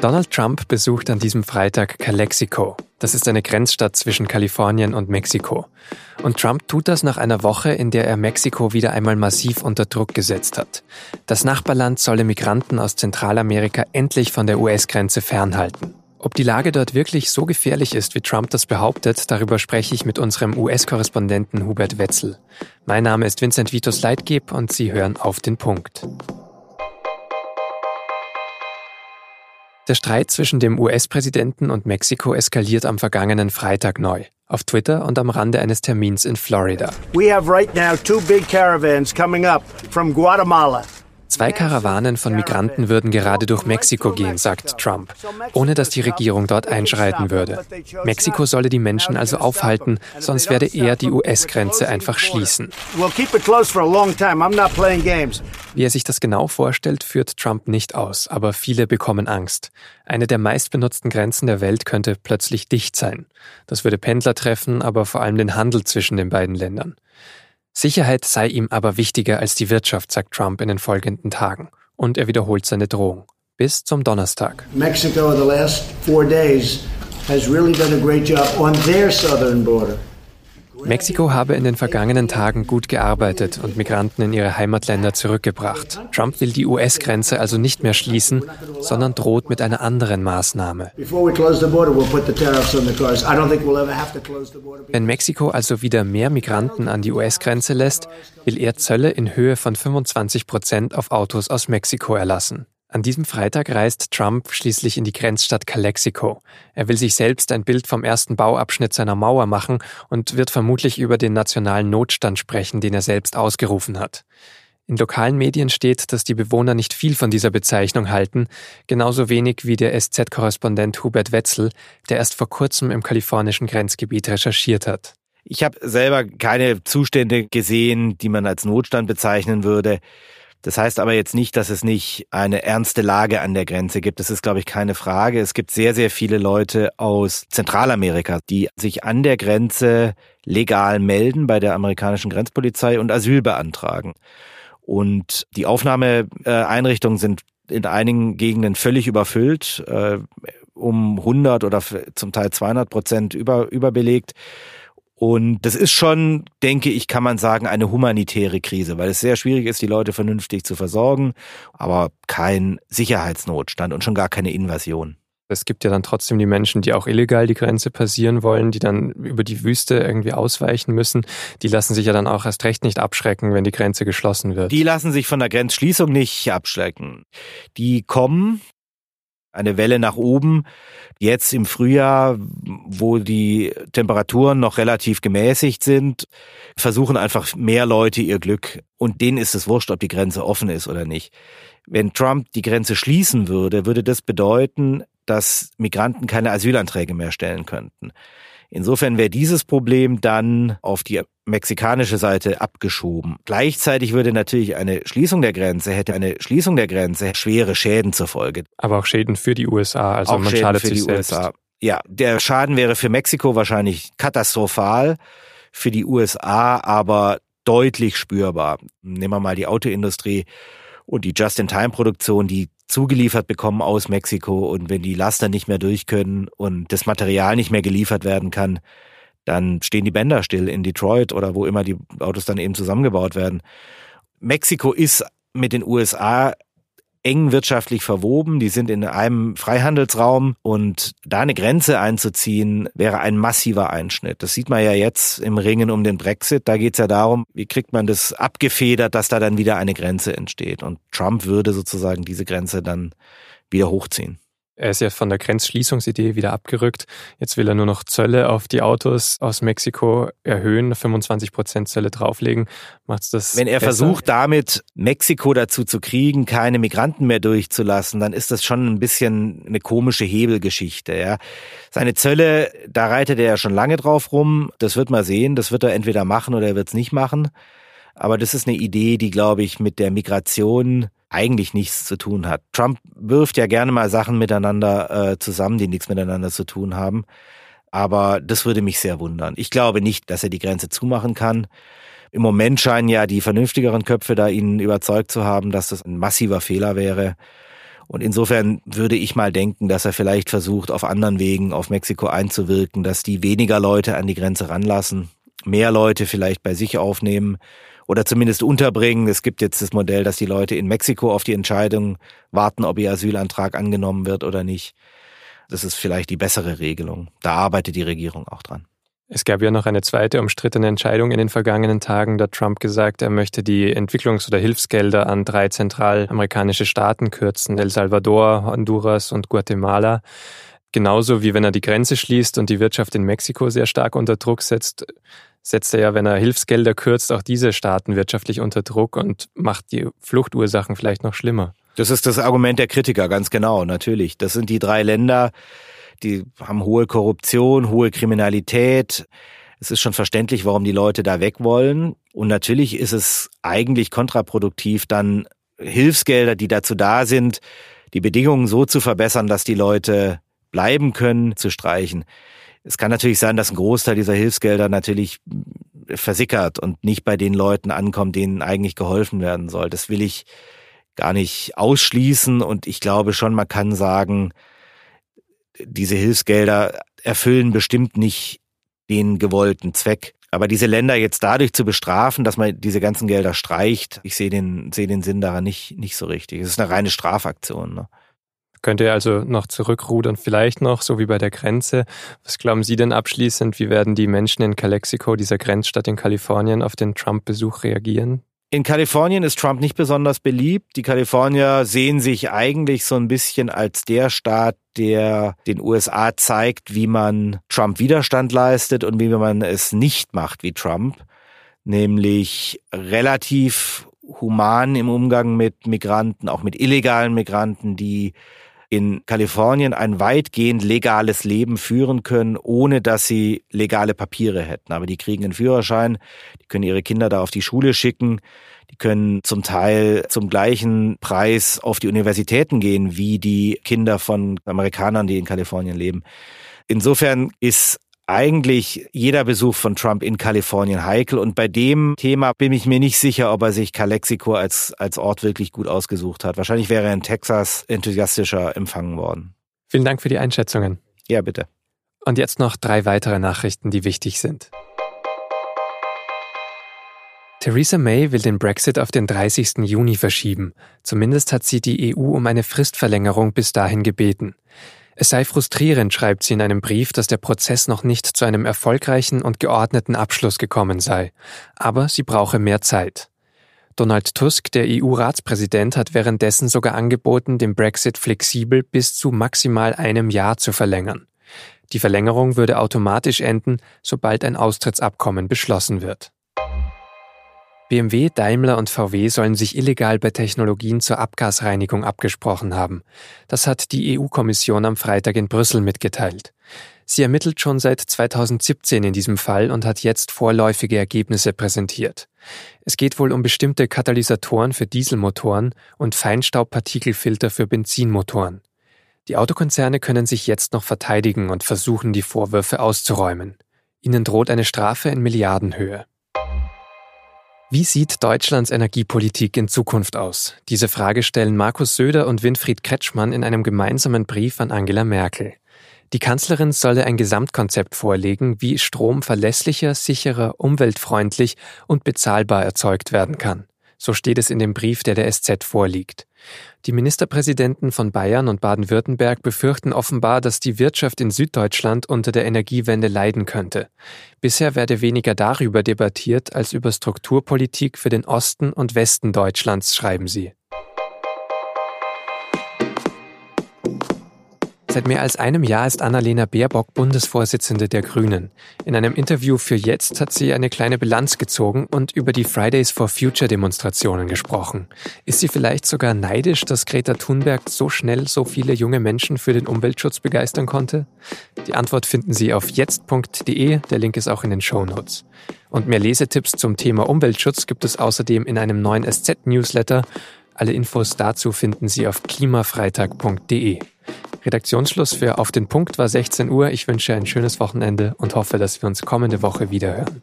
Donald Trump besucht an diesem Freitag Calexico. Das ist eine Grenzstadt zwischen Kalifornien und Mexiko. Und Trump tut das nach einer Woche, in der er Mexiko wieder einmal massiv unter Druck gesetzt hat. Das Nachbarland solle Migranten aus Zentralamerika endlich von der US-Grenze fernhalten. Ob die Lage dort wirklich so gefährlich ist, wie Trump das behauptet, darüber spreche ich mit unserem US-Korrespondenten Hubert Wetzel. Mein Name ist Vincent Vitus Leitgeb und Sie hören auf den Punkt. Der Streit zwischen dem US-Präsidenten und Mexiko eskaliert am vergangenen Freitag neu. Auf Twitter und am Rande eines Termins in Florida. We have right now two big caravans coming up from Guatemala. Zwei Karawanen von Migranten würden gerade durch Mexiko gehen, sagt Trump, ohne dass die Regierung dort einschreiten würde. Mexiko solle die Menschen also aufhalten, sonst werde er die US-Grenze einfach schließen. Wie er sich das genau vorstellt, führt Trump nicht aus, aber viele bekommen Angst. Eine der meistbenutzten Grenzen der Welt könnte plötzlich dicht sein. Das würde Pendler treffen, aber vor allem den Handel zwischen den beiden Ländern. Sicherheit sei ihm aber wichtiger als die Wirtschaft, sagt Trump in den folgenden Tagen. Und er wiederholt seine Drohung. Bis zum Donnerstag. Mexico the last four days has really done a great job on their southern border. Mexiko habe in den vergangenen Tagen gut gearbeitet und Migranten in ihre Heimatländer zurückgebracht. Trump will die US-Grenze also nicht mehr schließen, sondern droht mit einer anderen Maßnahme. Wenn Mexiko also wieder mehr Migranten an die US-Grenze lässt, will er Zölle in Höhe von 25 Prozent auf Autos aus Mexiko erlassen. An diesem Freitag reist Trump schließlich in die Grenzstadt Calexico. Er will sich selbst ein Bild vom ersten Bauabschnitt seiner Mauer machen und wird vermutlich über den nationalen Notstand sprechen, den er selbst ausgerufen hat. In lokalen Medien steht, dass die Bewohner nicht viel von dieser Bezeichnung halten, genauso wenig wie der SZ-Korrespondent Hubert Wetzel, der erst vor kurzem im kalifornischen Grenzgebiet recherchiert hat. Ich habe selber keine Zustände gesehen, die man als Notstand bezeichnen würde. Das heißt aber jetzt nicht, dass es nicht eine ernste Lage an der Grenze gibt. Das ist, glaube ich, keine Frage. Es gibt sehr, sehr viele Leute aus Zentralamerika, die sich an der Grenze legal melden bei der amerikanischen Grenzpolizei und Asyl beantragen. Und die Aufnahmeeinrichtungen sind in einigen Gegenden völlig überfüllt, äh, um 100 oder zum Teil 200 Prozent über, überbelegt. Und das ist schon, denke ich, kann man sagen, eine humanitäre Krise, weil es sehr schwierig ist, die Leute vernünftig zu versorgen, aber kein Sicherheitsnotstand und schon gar keine Invasion. Es gibt ja dann trotzdem die Menschen, die auch illegal die Grenze passieren wollen, die dann über die Wüste irgendwie ausweichen müssen. Die lassen sich ja dann auch erst recht nicht abschrecken, wenn die Grenze geschlossen wird. Die lassen sich von der Grenzschließung nicht abschrecken. Die kommen, eine Welle nach oben. Jetzt im Frühjahr, wo die Temperaturen noch relativ gemäßigt sind, versuchen einfach mehr Leute ihr Glück. Und denen ist es wurscht, ob die Grenze offen ist oder nicht. Wenn Trump die Grenze schließen würde, würde das bedeuten, dass Migranten keine Asylanträge mehr stellen könnten. Insofern wäre dieses Problem dann auf die mexikanische Seite abgeschoben. Gleichzeitig würde natürlich eine Schließung der Grenze, hätte eine Schließung der Grenze schwere Schäden zur Folge. Aber auch Schäden für die USA, also auch man Schäden schadet für sich die selbst. USA. Ja, der Schaden wäre für Mexiko wahrscheinlich katastrophal, für die USA aber deutlich spürbar. Nehmen wir mal die Autoindustrie und die Just-in-Time-Produktion, die zugeliefert bekommen aus Mexiko und wenn die Laster nicht mehr durch können und das Material nicht mehr geliefert werden kann, dann stehen die Bänder still in Detroit oder wo immer die Autos dann eben zusammengebaut werden. Mexiko ist mit den USA eng wirtschaftlich verwoben, die sind in einem Freihandelsraum und da eine Grenze einzuziehen, wäre ein massiver Einschnitt. Das sieht man ja jetzt im Ringen um den Brexit. Da geht es ja darum, wie kriegt man das abgefedert, dass da dann wieder eine Grenze entsteht. Und Trump würde sozusagen diese Grenze dann wieder hochziehen. Er ist ja von der Grenzschließungsidee wieder abgerückt. Jetzt will er nur noch Zölle auf die Autos aus Mexiko erhöhen, 25 Prozent Zölle drauflegen. Macht's das? Wenn er besser? versucht, damit Mexiko dazu zu kriegen, keine Migranten mehr durchzulassen, dann ist das schon ein bisschen eine komische Hebelgeschichte. Ja. Seine Zölle, da reitet er ja schon lange drauf rum. Das wird man sehen. Das wird er entweder machen oder er wird es nicht machen. Aber das ist eine Idee, die, glaube ich, mit der Migration eigentlich nichts zu tun hat. Trump wirft ja gerne mal Sachen miteinander äh, zusammen, die nichts miteinander zu tun haben. Aber das würde mich sehr wundern. Ich glaube nicht, dass er die Grenze zumachen kann. Im Moment scheinen ja die vernünftigeren Köpfe da ihn überzeugt zu haben, dass das ein massiver Fehler wäre. Und insofern würde ich mal denken, dass er vielleicht versucht, auf anderen Wegen auf Mexiko einzuwirken, dass die weniger Leute an die Grenze ranlassen, mehr Leute vielleicht bei sich aufnehmen oder zumindest unterbringen. Es gibt jetzt das Modell, dass die Leute in Mexiko auf die Entscheidung warten, ob ihr Asylantrag angenommen wird oder nicht. Das ist vielleicht die bessere Regelung. Da arbeitet die Regierung auch dran. Es gab ja noch eine zweite umstrittene Entscheidung in den vergangenen Tagen, da Trump gesagt, er möchte die Entwicklungs- oder Hilfsgelder an drei zentralamerikanische Staaten kürzen, El Salvador, Honduras und Guatemala. Genauso wie wenn er die Grenze schließt und die Wirtschaft in Mexiko sehr stark unter Druck setzt, setzt er ja, wenn er Hilfsgelder kürzt, auch diese Staaten wirtschaftlich unter Druck und macht die Fluchtursachen vielleicht noch schlimmer. Das ist das Argument der Kritiker, ganz genau, natürlich. Das sind die drei Länder, die haben hohe Korruption, hohe Kriminalität. Es ist schon verständlich, warum die Leute da weg wollen. Und natürlich ist es eigentlich kontraproduktiv, dann Hilfsgelder, die dazu da sind, die Bedingungen so zu verbessern, dass die Leute bleiben können, zu streichen. Es kann natürlich sein, dass ein Großteil dieser Hilfsgelder natürlich versickert und nicht bei den Leuten ankommt, denen eigentlich geholfen werden soll. Das will ich gar nicht ausschließen und ich glaube schon, man kann sagen, diese Hilfsgelder erfüllen bestimmt nicht den gewollten Zweck. Aber diese Länder jetzt dadurch zu bestrafen, dass man diese ganzen Gelder streicht, ich sehe den, sehe den Sinn daran nicht, nicht so richtig. Es ist eine reine Strafaktion. Ne? Könnt ihr also noch zurückrudern, vielleicht noch, so wie bei der Grenze. Was glauben Sie denn abschließend, wie werden die Menschen in Calexico, dieser Grenzstadt in Kalifornien, auf den Trump-Besuch reagieren? In Kalifornien ist Trump nicht besonders beliebt. Die Kalifornier sehen sich eigentlich so ein bisschen als der Staat, der den USA zeigt, wie man Trump Widerstand leistet und wie man es nicht macht wie Trump, nämlich relativ human im Umgang mit Migranten, auch mit illegalen Migranten, die in Kalifornien ein weitgehend legales Leben führen können, ohne dass sie legale Papiere hätten. Aber die kriegen einen Führerschein, die können ihre Kinder da auf die Schule schicken, die können zum Teil zum gleichen Preis auf die Universitäten gehen wie die Kinder von Amerikanern, die in Kalifornien leben. Insofern ist eigentlich jeder Besuch von Trump in Kalifornien heikel. Und bei dem Thema bin ich mir nicht sicher, ob er sich Calexico als, als Ort wirklich gut ausgesucht hat. Wahrscheinlich wäre er in Texas enthusiastischer empfangen worden. Vielen Dank für die Einschätzungen. Ja, bitte. Und jetzt noch drei weitere Nachrichten, die wichtig sind. Theresa May will den Brexit auf den 30. Juni verschieben. Zumindest hat sie die EU um eine Fristverlängerung bis dahin gebeten. Es sei frustrierend, schreibt sie in einem Brief, dass der Prozess noch nicht zu einem erfolgreichen und geordneten Abschluss gekommen sei. Aber sie brauche mehr Zeit. Donald Tusk, der EU-Ratspräsident, hat währenddessen sogar angeboten, den Brexit flexibel bis zu maximal einem Jahr zu verlängern. Die Verlängerung würde automatisch enden, sobald ein Austrittsabkommen beschlossen wird. BMW, Daimler und VW sollen sich illegal bei Technologien zur Abgasreinigung abgesprochen haben. Das hat die EU-Kommission am Freitag in Brüssel mitgeteilt. Sie ermittelt schon seit 2017 in diesem Fall und hat jetzt vorläufige Ergebnisse präsentiert. Es geht wohl um bestimmte Katalysatoren für Dieselmotoren und Feinstaubpartikelfilter für Benzinmotoren. Die Autokonzerne können sich jetzt noch verteidigen und versuchen, die Vorwürfe auszuräumen. Ihnen droht eine Strafe in Milliardenhöhe. Wie sieht Deutschlands Energiepolitik in Zukunft aus? Diese Frage stellen Markus Söder und Winfried Kretschmann in einem gemeinsamen Brief an Angela Merkel. Die Kanzlerin solle ein Gesamtkonzept vorlegen, wie Strom verlässlicher, sicherer, umweltfreundlich und bezahlbar erzeugt werden kann. So steht es in dem Brief, der der SZ vorliegt. Die Ministerpräsidenten von Bayern und Baden-Württemberg befürchten offenbar, dass die Wirtschaft in Süddeutschland unter der Energiewende leiden könnte. Bisher werde weniger darüber debattiert als über Strukturpolitik für den Osten und Westen Deutschlands, schreiben sie. Seit mehr als einem Jahr ist Annalena Baerbock Bundesvorsitzende der Grünen. In einem Interview für Jetzt hat sie eine kleine Bilanz gezogen und über die Fridays for Future Demonstrationen gesprochen. Ist sie vielleicht sogar neidisch, dass Greta Thunberg so schnell so viele junge Menschen für den Umweltschutz begeistern konnte? Die Antwort finden Sie auf jetzt.de, der Link ist auch in den Show Notes. Und mehr Lesetipps zum Thema Umweltschutz gibt es außerdem in einem neuen SZ-Newsletter. Alle Infos dazu finden Sie auf klimafreitag.de. Redaktionsschluss für Auf den Punkt war 16 Uhr. Ich wünsche ein schönes Wochenende und hoffe, dass wir uns kommende Woche wiederhören.